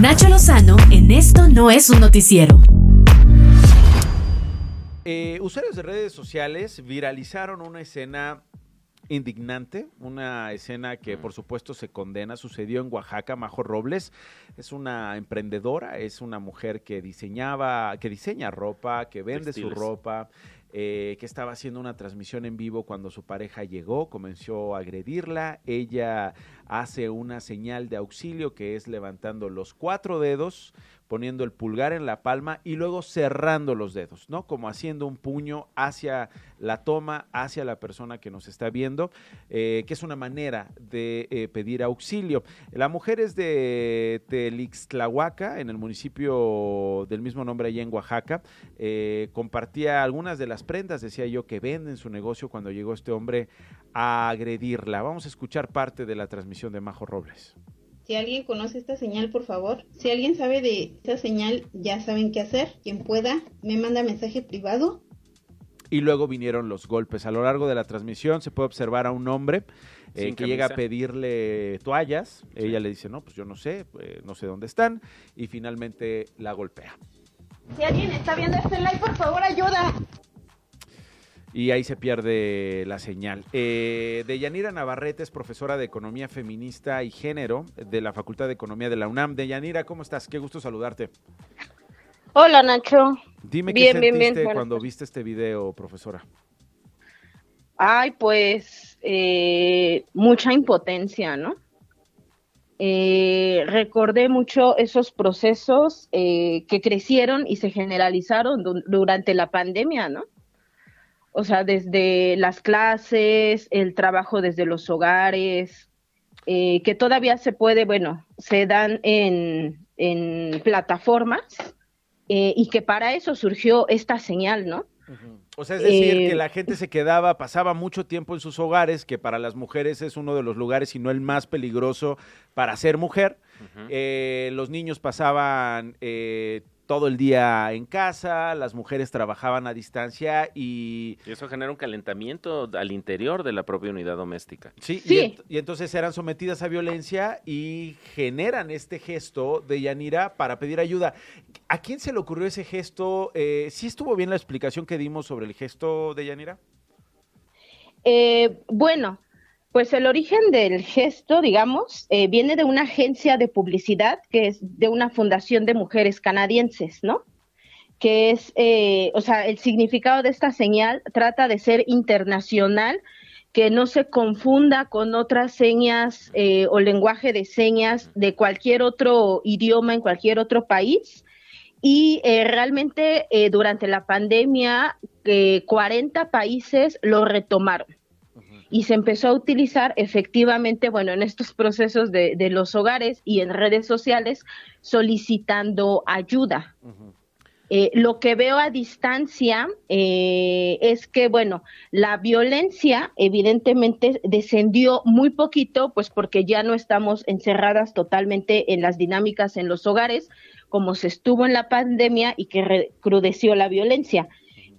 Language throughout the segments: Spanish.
Nacho Lozano en Esto no es un noticiero. Eh, usuarios de redes sociales viralizaron una escena indignante, una escena que por supuesto se condena, sucedió en Oaxaca, Majo Robles. Es una emprendedora, es una mujer que diseñaba, que diseña ropa, que vende su ropa, eh, que estaba haciendo una transmisión en vivo cuando su pareja llegó, comenzó a agredirla, ella hace una señal de auxilio que es levantando los cuatro dedos, poniendo el pulgar en la palma y luego cerrando los dedos, ¿no? Como haciendo un puño hacia la toma, hacia la persona que nos está viendo, eh, que es una manera de eh, pedir auxilio. La mujer es de Telixtlahuaca, en el municipio del mismo nombre allá en Oaxaca. Compartía algunas de las prendas, decía yo, que vende en su negocio cuando llegó este hombre a agredirla. Vamos a escuchar parte de la transmisión de Majo Robles. Si alguien conoce esta señal, por favor. Si alguien sabe de esta señal, ya saben qué hacer. Quien pueda, me manda mensaje privado. Y luego vinieron los golpes. A lo largo de la transmisión se puede observar a un hombre eh, que llega a pedirle toallas. Ella le dice, no, pues yo no sé, eh, no sé dónde están. Y finalmente la golpea. Si alguien está viendo este live, por favor, ayuda y ahí se pierde la señal. Eh, Deyanira Navarrete es profesora de Economía Feminista y Género de la Facultad de Economía de la UNAM. Deyanira, ¿cómo estás? Qué gusto saludarte. Hola, Nacho. Dime qué sentiste cuando viste este video, profesora. Ay, pues eh, mucha impotencia, ¿no? Eh, recordé mucho esos procesos eh, que crecieron y se generalizaron durante la pandemia, ¿no? O sea, desde las clases, el trabajo desde los hogares, eh, que todavía se puede, bueno, se dan en, plataformas eh, y que para eso surgió esta señal, ¿no? O sea, es decir, que eh, la gente se quedaba, pasaba mucho tiempo en sus hogares, que para las mujeres es uno de los lugares, si no el más peligroso para ser mujer. los niños pasaban todo el día en casa, las mujeres trabajaban a distancia y... y eso genera un calentamiento al interior de la propia unidad doméstica. Sí, Y, entonces eran sometidas a violencia y generan este gesto de Yanira para pedir ayuda. ¿A quién se le ocurrió ese gesto? Eh, ¿Sí estuvo bien la explicación que dimos sobre el gesto de Yanira? Eh, bueno, pues el origen del gesto, digamos, eh, viene de una agencia de publicidad que es de una fundación de mujeres canadienses, ¿no? Que es, eh, o sea, el significado de esta señal trata de ser internacional, que no se confunda con otras señas eh, o lenguaje de señas de cualquier otro idioma en cualquier otro país. Y realmente durante la pandemia, 40 países lo retomaron y se empezó a utilizar efectivamente, bueno, en estos procesos de, los hogares y en redes sociales solicitando ayuda. Eh, lo que veo a distancia eh, es que, bueno, la violencia evidentemente descendió muy poquito, pues porque ya no estamos encerradas totalmente en las dinámicas en los hogares, como se estuvo en la pandemia y que recrudeció la violencia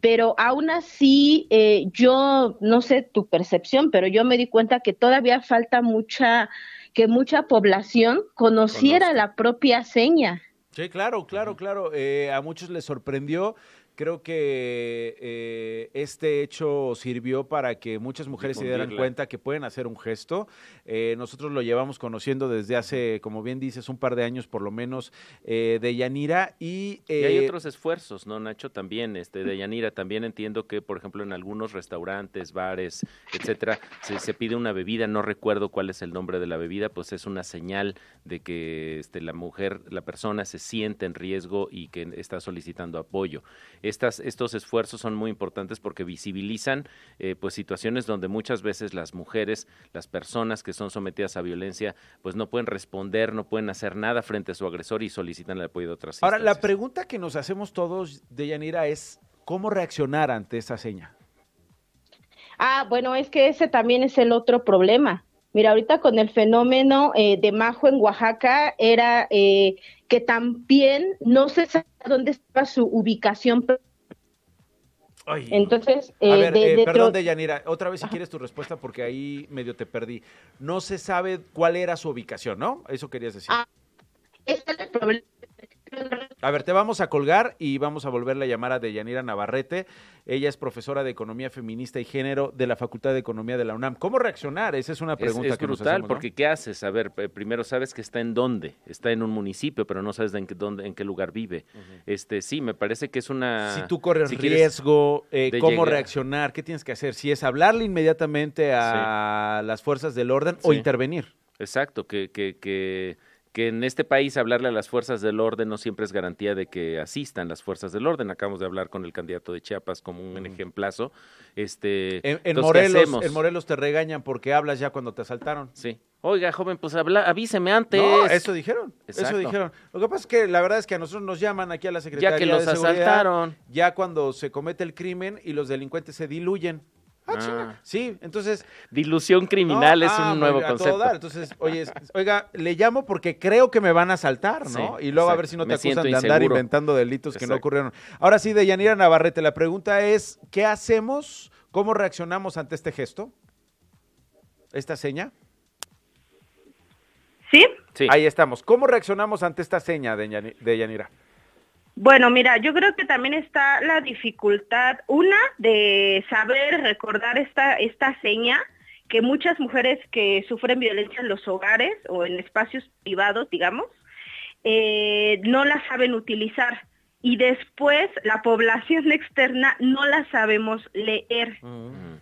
pero aún así eh, yo no sé tu percepción, pero yo me di cuenta que todavía falta mucha, que mucha población conociera la propia seña. Sí, claro, claro, claro. Eh, a muchos les sorprendió. Creo que eh, este hecho sirvió para que muchas mujeres se dieran cuenta que pueden hacer un gesto. Eh, nosotros lo llevamos conociendo desde hace, como bien dices, un par de años por lo menos eh, de Yanira. Y, y, hay otros esfuerzos, ¿no, Nacho? También este, de Yanira. También entiendo que, por ejemplo, en algunos restaurantes, bares, etcétera, se, se, pide una bebida. No recuerdo cuál es el nombre de la bebida, pues es una señal de que este, la mujer, la persona se siente en riesgo y que está solicitando apoyo estas, estos esfuerzos son muy importantes porque visibilizan eh, pues situaciones donde muchas veces las mujeres, las personas que son sometidas a violencia, pues no pueden responder, no pueden hacer nada frente a su agresor y solicitan el apoyo de otras Ahora, la pregunta que nos hacemos todos, de Yanira, es ¿cómo reaccionar ante esa seña? Ah, bueno, es que ese también es el otro problema. Mira, ahorita con el fenómeno eh, de Majo en Oaxaca era eh, que también no se sabe dónde estaba su ubicación. Entonces, eh, a ver, de, perdón, Deyanira, otra vez si quieres tu respuesta porque ahí medio te perdí. No se sabe cuál era su ubicación, ¿no? Eso querías decir. Ah, este es el A ver, te vamos a colgar y vamos a volverle a llamar a Deyanira Navarrete. Ella es profesora de Economía Feminista y Género de la Facultad de Economía de la UNAM. ¿Cómo reaccionar? Esa es una pregunta es, es que nos brutal, hacemos, ¿no? porque ¿qué haces? A ver, p- primero sabes que está en dónde, está en un municipio, pero no sabes de en qué, dónde, en qué lugar vive. Este, sí, me parece que es una. Si tú corres si riesgo, eh, cómo llegar- reaccionar, qué tienes que hacer, si es hablarle inmediatamente a las fuerzas del orden o intervenir. Exacto, que, que, que, que en este país hablarle a las fuerzas del orden no siempre es garantía de que asistan las fuerzas del orden. Acabamos de hablar con el candidato de Chiapas como un ejemplazo. Este, En, en entonces, ¿qué Morelos, en Morelos te regañan porque hablas ya cuando te asaltaron. Sí. Oiga, joven, pues habla, avíseme antes. No, eso dijeron. Eso dijeron. Lo que pasa es que la verdad es que a nosotros nos llaman aquí a la Secretaría Ya que los de Seguridad, asaltaron. ya cuando se comete el crimen y los delincuentes se diluyen. Ah, Ah. Sí, entonces Dilución criminal No, es ah, un nuevo muy- a todo concepto. dar. Entonces, oye, oiga, le llamo porque creo que me van a asaltar, ¿no? Sí, y luego a ver si no te Me acusan de andar inventando delitos que no ocurrieron. Ahora sí, de Yanira Navarrete, la pregunta es, ¿qué hacemos? ¿Cómo reaccionamos ante este gesto? ¿Esta seña? ¿Sí? Sí. Ahí estamos. ¿Cómo reaccionamos ante esta seña de, Yani- de Yanira? Bueno, mira, yo creo que también está la dificultad, una, de saber recordar esta, esta seña que muchas mujeres que sufren violencia en los hogares o en espacios privados, digamos, eh, no la saben utilizar. Y después la población externa no la sabemos leer. Mm.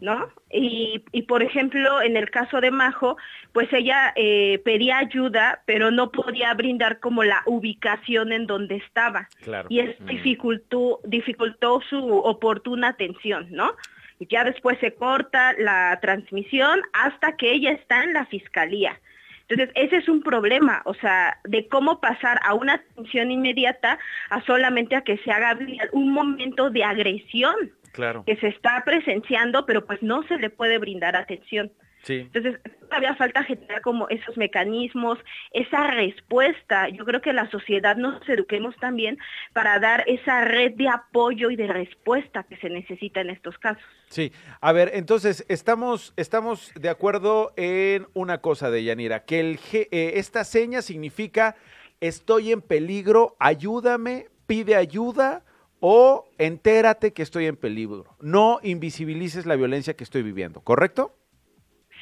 ¿No? Y, y, por ejemplo, en el caso de Majo, pues ella eh, pedía ayuda, pero no podía brindar como la ubicación en donde estaba. Claro. Y eso dificultó, dificultó su oportuna atención, ¿no? Y ya después se corta la transmisión hasta que ella está en la fiscalía. Entonces, ese es un problema, o sea, de cómo pasar a una atención inmediata a solamente a que se haga un momento de agresión Claro. que se está presenciando, pero pues no se le puede brindar atención. Sí. Entonces, todavía falta generar como esos mecanismos, esa respuesta. Yo creo que la sociedad nos eduquemos también para dar esa red de apoyo y de respuesta que se necesita en estos casos. Sí, a ver, entonces estamos, estamos de acuerdo en una cosa de Yanira, que el, eh, esta seña significa estoy en peligro, ayúdame, pide ayuda o entérate que estoy en peligro. No invisibilices la violencia que estoy viviendo, ¿correcto?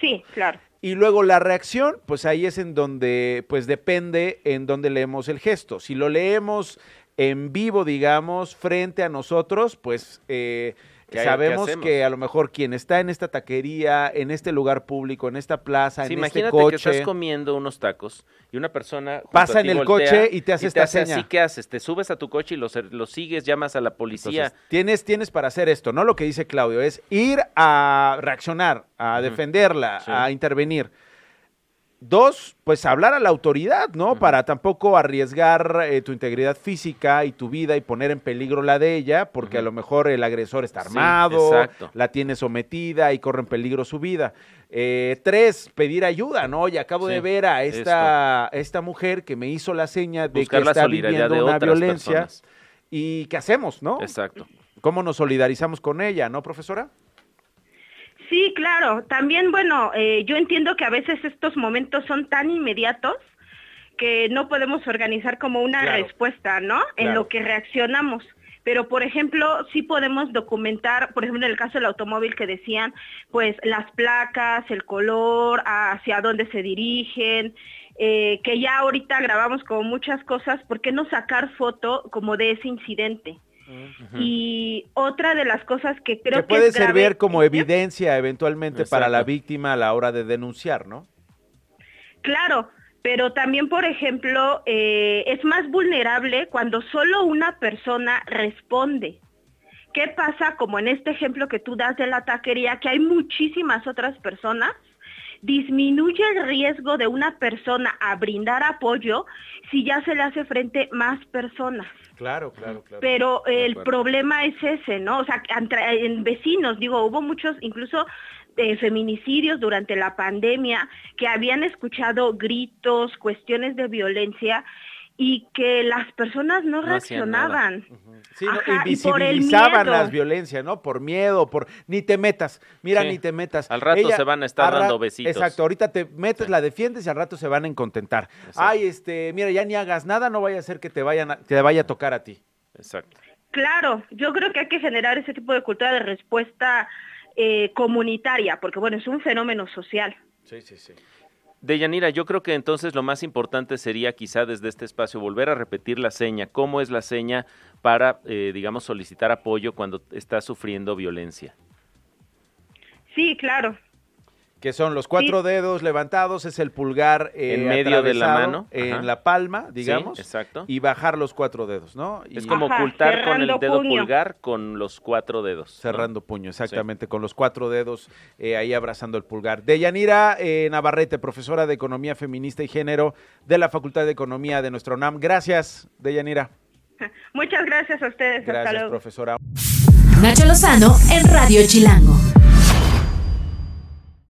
Sí, claro. Y luego la reacción, pues ahí es en donde, pues depende en donde leemos el gesto. Si lo leemos en vivo, digamos, frente a nosotros, pues eh, ¿Qué hay- sabemos qué que a lo mejor quien está en esta taquería, en este lugar público, en esta plaza, Sí, en este imagínate que estás coche, comiendo unos tacos y una persona junto Pasa a ti en el coche y te hace esta seña. así, ¿qué haces? Te subes a tu coche y lo, lo sigues, llamas a la policía. Entonces, tienes, tienes para hacer esto, no lo que dice Claudio, es ir a reaccionar, a defenderla, Sí. a intervenir. Dos, pues hablar a la autoridad, ¿no? Para tampoco arriesgar eh, tu integridad física y tu vida y poner en peligro la de ella, porque a lo mejor el agresor está armado, la tiene sometida y corre en peligro su vida. Eh, tres, pedir ayuda, ¿no? Y acabo Sí, de ver a esta, esta mujer que me hizo la seña de Buscar que está viviendo de una violencia. personas. ¿Y qué hacemos, no? Exacto. ¿Cómo nos solidarizamos con ella, no, profesora? Sí, claro. También, bueno, eh, yo entiendo que a veces estos momentos son tan inmediatos que no podemos organizar como una Claro. respuesta, ¿no? En lo que reaccionamos. Pero, por ejemplo, sí podemos documentar, por ejemplo, en el caso del automóvil que decían, pues las placas, el color, hacia dónde se dirigen, eh, que ya ahorita grabamos como muchas cosas, ¿por qué no sacar foto como de ese incidente? Y otra de las cosas que creo que que, puede es grave- servir como evidencia eventualmente para la víctima a la hora de denunciar, ¿no? Claro, pero también, por ejemplo, eh, es más vulnerable cuando solo una persona responde. ¿Qué pasa como en este ejemplo que tú das de la taquería, que hay muchísimas otras personas? Disminuye el riesgo de una persona a brindar apoyo si ya se le hace frente más personas. Claro, claro, claro. Pero el problema es ese, ¿no? O sea, en vecinos, digo, hubo muchos, incluso eh, feminicidios durante la pandemia, que habían escuchado gritos, cuestiones de violencia, y que las personas no, reaccionaban. Sí, ¿no? Ajá, Invisibilizaban las violencias, ¿no? Por miedo, por ni te metas. Mira, Sí. ni te metas. Al rato se van a estar dando besitos. Exacto, ahorita te metes, Sí. la defiendes y al rato se van a encontentar. Exacto. Ay, este, mira, ya ni hagas nada, no vaya a ser que te vayan a- te vaya a tocar a ti. Exacto. Claro, yo creo que hay que generar ese tipo de cultura de respuesta eh, comunitaria, porque bueno, es un fenómeno social. Sí, sí, sí. Deyanira, yo creo que entonces lo más importante sería quizá desde este espacio volver a repetir la seña. ¿Cómo es la seña para, eh, digamos, solicitar apoyo cuando estás sufriendo violencia? Sí, claro. Que son los cuatro dedos levantados, es el pulgar eh, En medio de la mano, en ajá. la palma, digamos, Sí, exacto. y bajar los cuatro dedos, ¿no? Y Es como Ajá, ocultar con el dedo puño. pulgar con los cuatro dedos. ¿no? cerrando puño, exactamente, con los cuatro dedos eh, ahí abrazando el pulgar. Deyanira eh, Navarrete, profesora de Economía Feminista y Género de la Facultad de Economía de nuestro UNAM. Gracias, Deyanira. Muchas gracias a ustedes. Hasta Gracias, luego. profesora. Nacho Lozano en Radio Chilango.